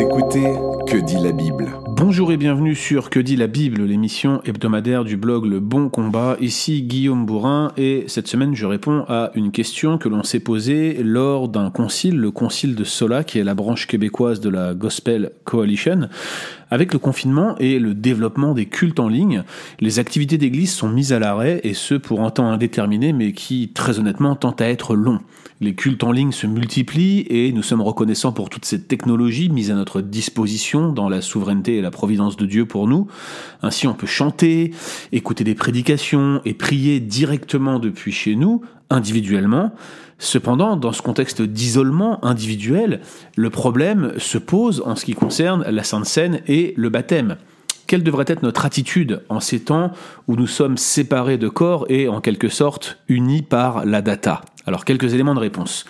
Écoutez Que dit la Bible Bonjour et bienvenue sur Que dit la Bible, l'émission hebdomadaire du blog Le Bon Combat. Ici Guillaume Bourrin et cette semaine je réponds à une question que l'on s'est posée lors d'un concile, le concile de Sola, qui est la branche québécoise de la Gospel Coalition. Avec le confinement et le développement des cultes en ligne, les activités d'église sont mises à l'arrêt et ce pour un temps indéterminé mais qui très honnêtement tend à être long. Les cultes en ligne se multiplient et nous sommes reconnaissants pour toutes ces technologies mises à notre disposition dans la souveraineté et la providence de Dieu pour nous. Ainsi on peut chanter, écouter des prédications et prier directement depuis chez nous, individuellement. Cependant, dans ce contexte d'isolement individuel, le problème se pose en ce qui concerne la Sainte Seine et le baptême. Quelle devrait être notre attitude en ces temps où nous sommes séparés de corps et en quelque sorte unis par la data? Alors quelques éléments de réponse.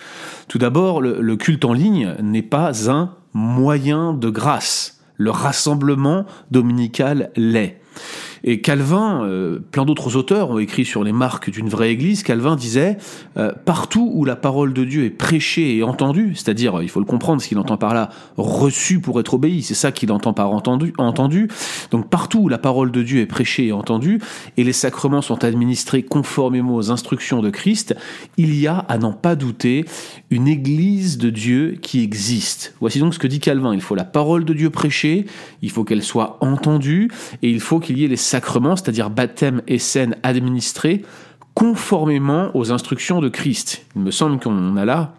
Tout d'abord, le, culte en ligne n'est pas un moyen de grâce. Le rassemblement dominical l'est. Et Calvin, euh, plein d'autres auteurs ont écrit sur les marques d'une vraie Église. Calvin disait euh, partout où la parole de Dieu est prêchée et entendue, c'est-à-dire, il faut le comprendre, ce qu'il entend par là, reçu pour être obéi, c'est ça qu'il entend par entendu, entendu. Donc partout où la parole de Dieu est prêchée et entendue, et les sacrements sont administrés conformément aux instructions de Christ, il y a, à n'en pas douter, une Église de Dieu qui existe. Voici donc ce que dit Calvin. Il faut la parole de Dieu prêchée, il faut qu'elle soit entendue, et il faut qu'il y ait les sacrements, c'est-à-dire baptême et scène administrés, conformément aux instructions de Christ. Il me semble qu'on a là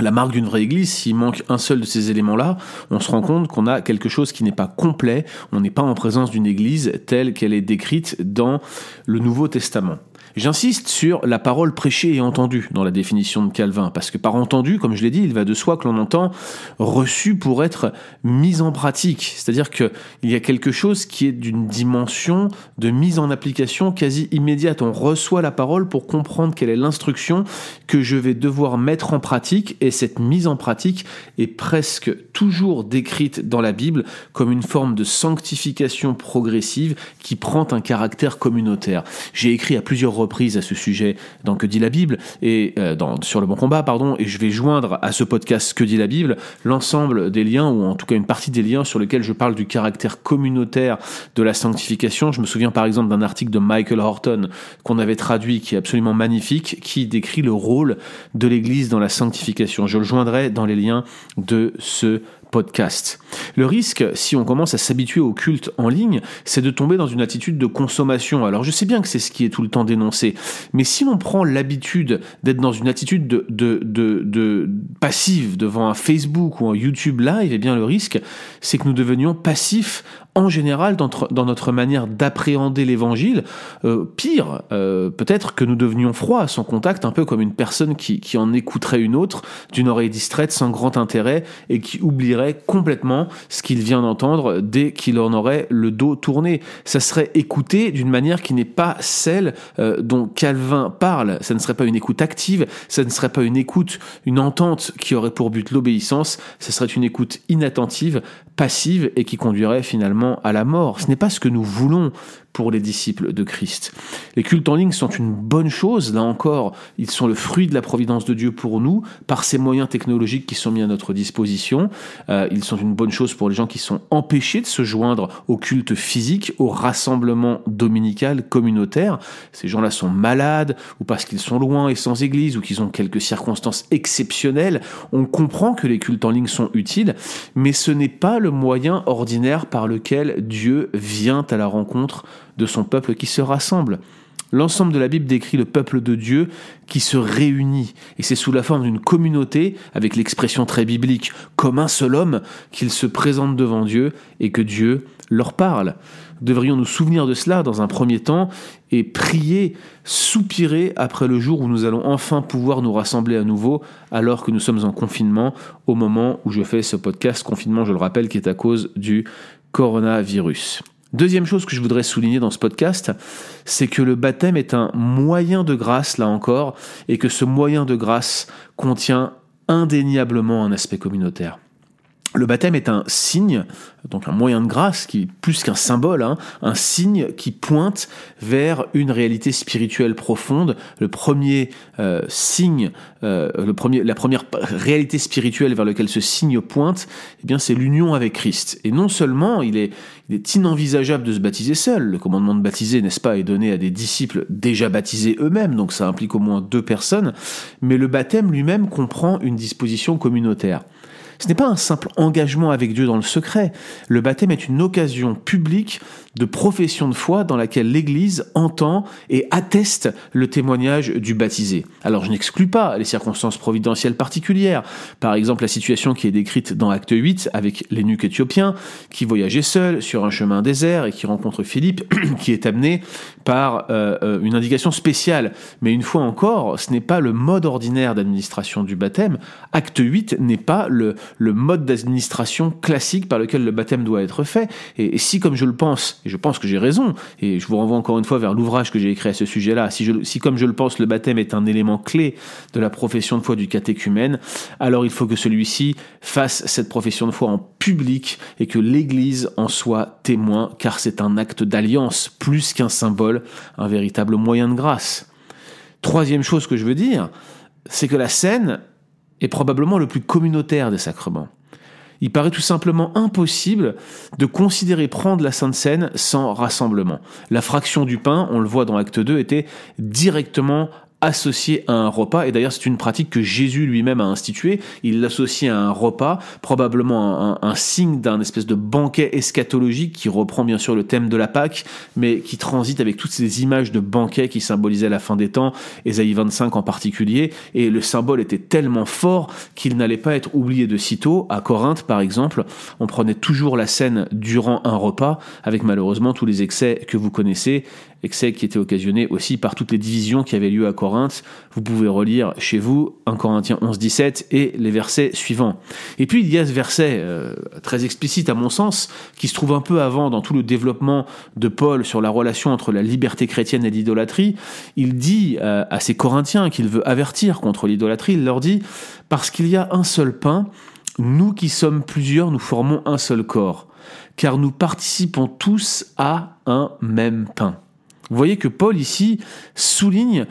la marque d'une vraie église, s'il manque un seul de ces éléments-là, on se rend compte qu'on a quelque chose qui n'est pas complet, on n'est pas en présence d'une église telle qu'elle est décrite dans le Nouveau Testament. J'insiste sur la parole prêchée et entendue dans la définition de Calvin, parce que par entendu, comme je l'ai dit, il va de soi que l'on entend reçu pour être mis en pratique. C'est-à-dire qu'il y a quelque chose qui est d'une dimension de mise en application quasi immédiate. On reçoit la parole pour comprendre quelle est l'instruction que je vais devoir mettre en pratique, et cette mise en pratique est presque toujours décrite dans la Bible comme une forme de sanctification progressive qui prend un caractère communautaire. J'ai écrit à plusieurs reprise à ce sujet dans Que dit la Bible et euh, sur le bon combat, pardon, et je vais joindre à ce podcast Que dit la Bible l'ensemble des liens ou en tout cas une partie des liens sur lesquels je parle du caractère communautaire de la sanctification. Je me souviens par exemple d'un article de Michael Horton qu'on avait traduit qui est absolument magnifique, qui décrit le rôle de l'Église dans la sanctification. Je le joindrai dans les liens de ce Le risque, si on commence à s'habituer au culte en ligne, c'est de tomber dans une attitude de consommation. Alors je sais bien que c'est ce qui est tout le temps dénoncé, mais si on prend l'habitude d'être dans une attitude de, de, de, de, passive devant un Facebook ou un YouTube Live, eh bien le risque, c'est que nous devenions passifs en général dans, notre manière d'appréhender l'évangile. Euh, pire, euh, peut-être que nous devenions froids à son contact, un peu comme une personne qui, en écouterait une autre d'une oreille distraite sans grand intérêt et qui oublierait complètement ce qu'il vient d'entendre dès qu'il en aurait le dos tourné. Ça serait écouté d'une manière qui n'est pas celle euh, dont Calvin parle. Ça ne serait pas une écoute active, ça ne serait pas une écoute, une entente qui aurait pour but l'obéissance, ça serait une écoute inattentive, passive et qui conduirait finalement à la mort. Ce n'est pas ce que nous voulons pour les disciples de Christ. Les cultes en ligne sont une bonne chose, là encore, ils sont le fruit de la providence de Dieu pour nous, par ces moyens technologiques qui sont mis à notre disposition. Euh, ils sont une bonne chose pour les gens qui sont empêchés de se joindre au culte physique, au rassemblement dominical communautaire. Ces gens-là sont malades, ou parce qu'ils sont loin et sans église, ou qu'ils ont quelques circonstances exceptionnelles. On comprend que les cultes en ligne sont utiles, mais ce n'est pas le moyen ordinaire par lequel Dieu vient à la rencontre de son peuple qui se rassemble. L'ensemble de la Bible décrit le peuple de Dieu qui se réunit, et c'est sous la forme d'une communauté, avec l'expression très biblique, comme un seul homme, qu'ils se présentent devant Dieu et que Dieu leur parle. Devrions nous souvenir de cela dans un premier temps et prier, soupirer après le jour où nous allons enfin pouvoir nous rassembler à nouveau alors que nous sommes en confinement au moment où je fais ce podcast, confinement je le rappelle qui est à cause du coronavirus. Deuxième chose que je voudrais souligner dans ce podcast, c'est que le baptême est un moyen de grâce, là encore, et que ce moyen de grâce contient indéniablement un aspect communautaire. Le baptême est un signe, donc un moyen de grâce, qui plus qu'un symbole, hein, un signe qui pointe vers une réalité spirituelle profonde. Le premier euh, signe, euh, la première réalité spirituelle vers laquelle ce signe pointe, eh bien, c'est l'union avec Christ. Et non seulement il est, il est inenvisageable de se baptiser seul. Le commandement de baptiser, n'est-ce pas, est donné à des disciples déjà baptisés eux-mêmes, donc ça implique au moins deux personnes. Mais le baptême lui-même comprend une disposition communautaire. Ce n'est pas un simple engagement avec Dieu dans le secret. Le baptême est une occasion publique de profession de foi dans laquelle l'Église entend et atteste le témoignage du baptisé. Alors je n'exclus pas les circonstances providentielles particulières, par exemple la situation qui est décrite dans Acte 8 avec l'énuque éthiopien qui voyageait seul sur un chemin désert et qui rencontre Philippe qui est amené par euh, euh, une indication spéciale. Mais une fois encore, ce n'est pas le mode ordinaire d'administration du baptême. Acte 8 n'est pas le, le mode d'administration classique par lequel le baptême doit être fait. Et, si, comme je le pense, et je pense que j'ai raison, et je vous renvoie encore une fois vers l'ouvrage que j'ai écrit à ce sujet-là, si, si comme je le pense, le baptême est un élément clé de la profession de foi du catéchumène, alors il faut que celui-ci fasse cette profession de foi en public et que l'Église en soit témoin, car c'est un acte d'alliance plus qu'un symbole, un véritable moyen de grâce. Troisième chose que je veux dire, c'est que la scène est probablement le plus communautaire des sacrements il paraît tout simplement impossible de considérer prendre la Sainte Seine sans rassemblement. La fraction du pain, on le voit dans Acte 2, était directement associé à un repas. Et d'ailleurs, c'est une pratique que Jésus lui-même a instituée. Il l'associe à un repas, probablement un, signe d'un espèce de banquet eschatologique qui reprend bien sûr le thème de la Pâque, mais qui transite avec toutes ces images de banquets qui symbolisaient la fin des temps, Ésaïe 25 en particulier. Et le symbole était tellement fort qu'il n'allait pas être oublié de sitôt. À Corinthe, par exemple, on prenait toujours la scène durant un repas, avec malheureusement tous les excès que vous connaissez excès qui était occasionné aussi par toutes les divisions qui avaient lieu à Corinthe. Vous pouvez relire chez vous 1 Corinthiens 11, 17 et les versets suivants. Et puis il y a ce verset euh, très explicite à mon sens qui se trouve un peu avant dans tout le développement de Paul sur la relation entre la liberté chrétienne et l'idolâtrie. Il dit euh, à ces Corinthiens qu'il veut avertir contre l'idolâtrie. Il leur dit parce qu'il y a un seul pain, nous qui sommes plusieurs, nous formons un seul corps, car nous participons tous à un même pain. Vous voyez que Paul ici souligne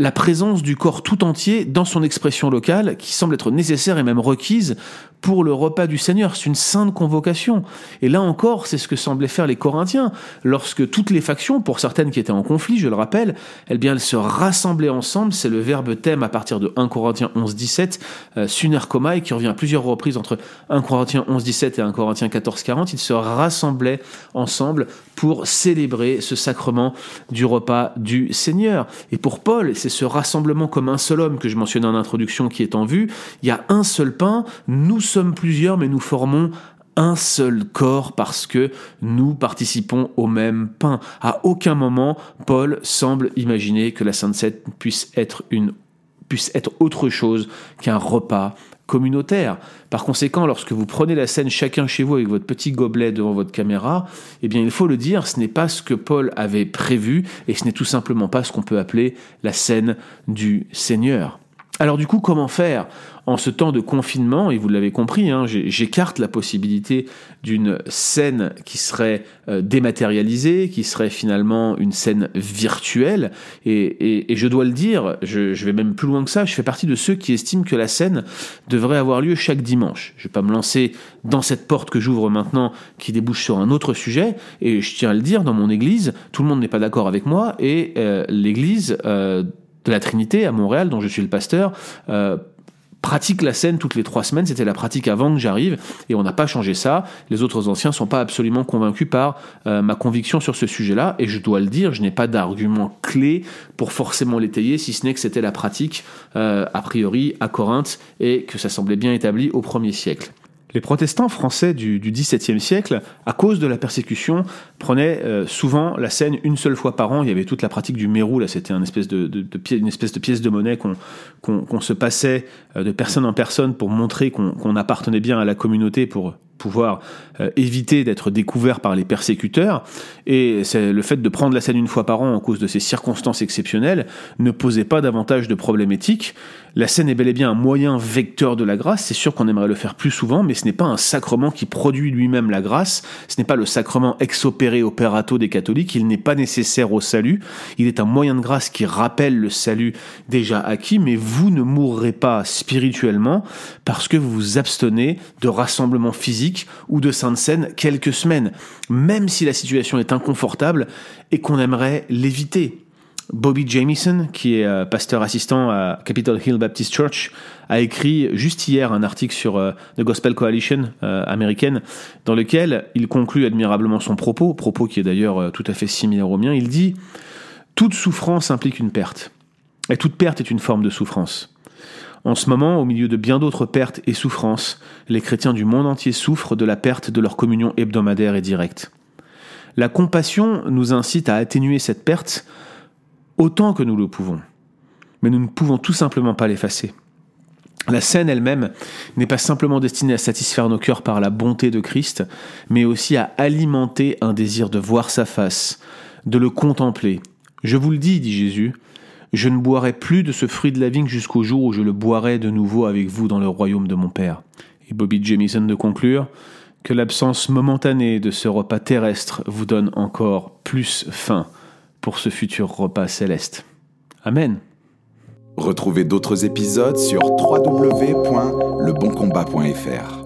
la présence du corps tout entier dans son expression locale qui semble être nécessaire et même requise pour le repas du Seigneur. C'est une sainte convocation. Et là encore, c'est ce que semblaient faire les Corinthiens. Lorsque toutes les factions, pour certaines qui étaient en conflit, je le rappelle, eh bien, elles se rassemblaient ensemble. C'est le verbe thème à partir de 1 Corinthiens 11, 17, euh, sunerkomai, qui revient à plusieurs reprises entre 1 Corinthiens 11, 17 et 1 Corinthiens 14, 40. Ils se rassemblaient ensemble pour célébrer ce sacrement du repas du Seigneur. Et pour Paul, c'est ce rassemblement comme un seul homme que je mentionnais en introduction qui est en vue. Il y a un seul pain. Nous sommes plusieurs, mais nous formons un seul corps parce que nous participons au même pain. À aucun moment, Paul semble imaginer que la Sainte Seine puisse être une puisse être autre chose qu'un repas communautaire. Par conséquent, lorsque vous prenez la scène chacun chez vous avec votre petit gobelet devant votre caméra, eh bien, il faut le dire, ce n'est pas ce que Paul avait prévu et ce n'est tout simplement pas ce qu'on peut appeler la scène du Seigneur. Alors du coup, comment faire en ce temps de confinement, et vous l'avez compris, hein, j'écarte la possibilité d'une scène qui serait euh, dématérialisée, qui serait finalement une scène virtuelle, et, je dois le dire, je, vais même plus loin que ça, je fais partie de ceux qui estiment que la scène devrait avoir lieu chaque dimanche. Je ne vais pas me lancer dans cette porte que j'ouvre maintenant, qui débouche sur un autre sujet, et je tiens à le dire, dans mon église, tout le monde n'est pas d'accord avec moi, et euh, l'église... Euh, de la Trinité à Montréal, dont je suis le pasteur, pratique la scène toutes les trois semaines. C'était la pratique avant que j'arrive et on n'a pas changé ça. Les autres anciens sont pas absolument convaincus par euh, ma conviction sur ce sujet-là et je dois le dire, je n'ai pas d'argument clé pour forcément l'étayer, si ce n'est que c'était la pratique euh, a priori à Corinthe et que ça semblait bien établi au premier siècle. Les protestants français du, XVIIe siècle, à cause de la persécution, prenaient euh, souvent la scène une seule fois par an. Il y avait toute la pratique du mérou, là c'était une espèce de, une espèce de pièce de monnaie qu'on se passait euh, de personne en personne pour montrer qu'on appartenait bien à la communauté, pour pouvoir euh, éviter d'être découvert par les persécuteurs. Et le fait de prendre la scène une fois par an en cause de ces circonstances exceptionnelles ne posait pas davantage de problèmes éthiques. La scène est bel et bien un moyen vecteur de la grâce. C'est sûr qu'on aimerait le faire plus souvent, mais ce n'est pas un sacrement qui produit lui-même la grâce. Ce n'est pas le sacrement ex opere operato des catholiques. Il n'est pas nécessaire au salut. Il est un moyen de grâce qui rappelle le salut déjà acquis, mais vous ne mourrez pas spirituellement parce que vous vous abstenez de rassemblements physiques ou de saintes scène quelques semaines, même si la situation est inconfortable et qu'on aimerait l'éviter. Bobby Jamieson, qui est euh, pasteur assistant à Capitol Hill Baptist Church, a écrit juste hier un article sur euh, The Gospel Coalition euh, américaine, dans lequel il conclut admirablement son propos, propos qui est d'ailleurs tout à fait similaire au mien. Il dit Toute souffrance implique une perte, et toute perte est une forme de souffrance. En ce moment, au milieu de bien d'autres pertes et souffrances, les chrétiens du monde entier souffrent de la perte de leur communion hebdomadaire et directe. La compassion nous incite à atténuer cette perte autant que nous le pouvons. Mais nous ne pouvons tout simplement pas l'effacer. La scène elle-même n'est pas simplement destinée à satisfaire nos cœurs par la bonté de Christ, mais aussi à alimenter un désir de voir sa face, de le contempler. Je vous le dis, dit Jésus, je ne boirai plus de ce fruit de la vigne jusqu'au jour où je le boirai de nouveau avec vous dans le royaume de mon Père. Et Bobby Jamison de conclure que l'absence momentanée de ce repas terrestre vous donne encore plus faim pour ce futur repas céleste. Amen. Retrouvez d'autres épisodes sur www.leboncombat.fr.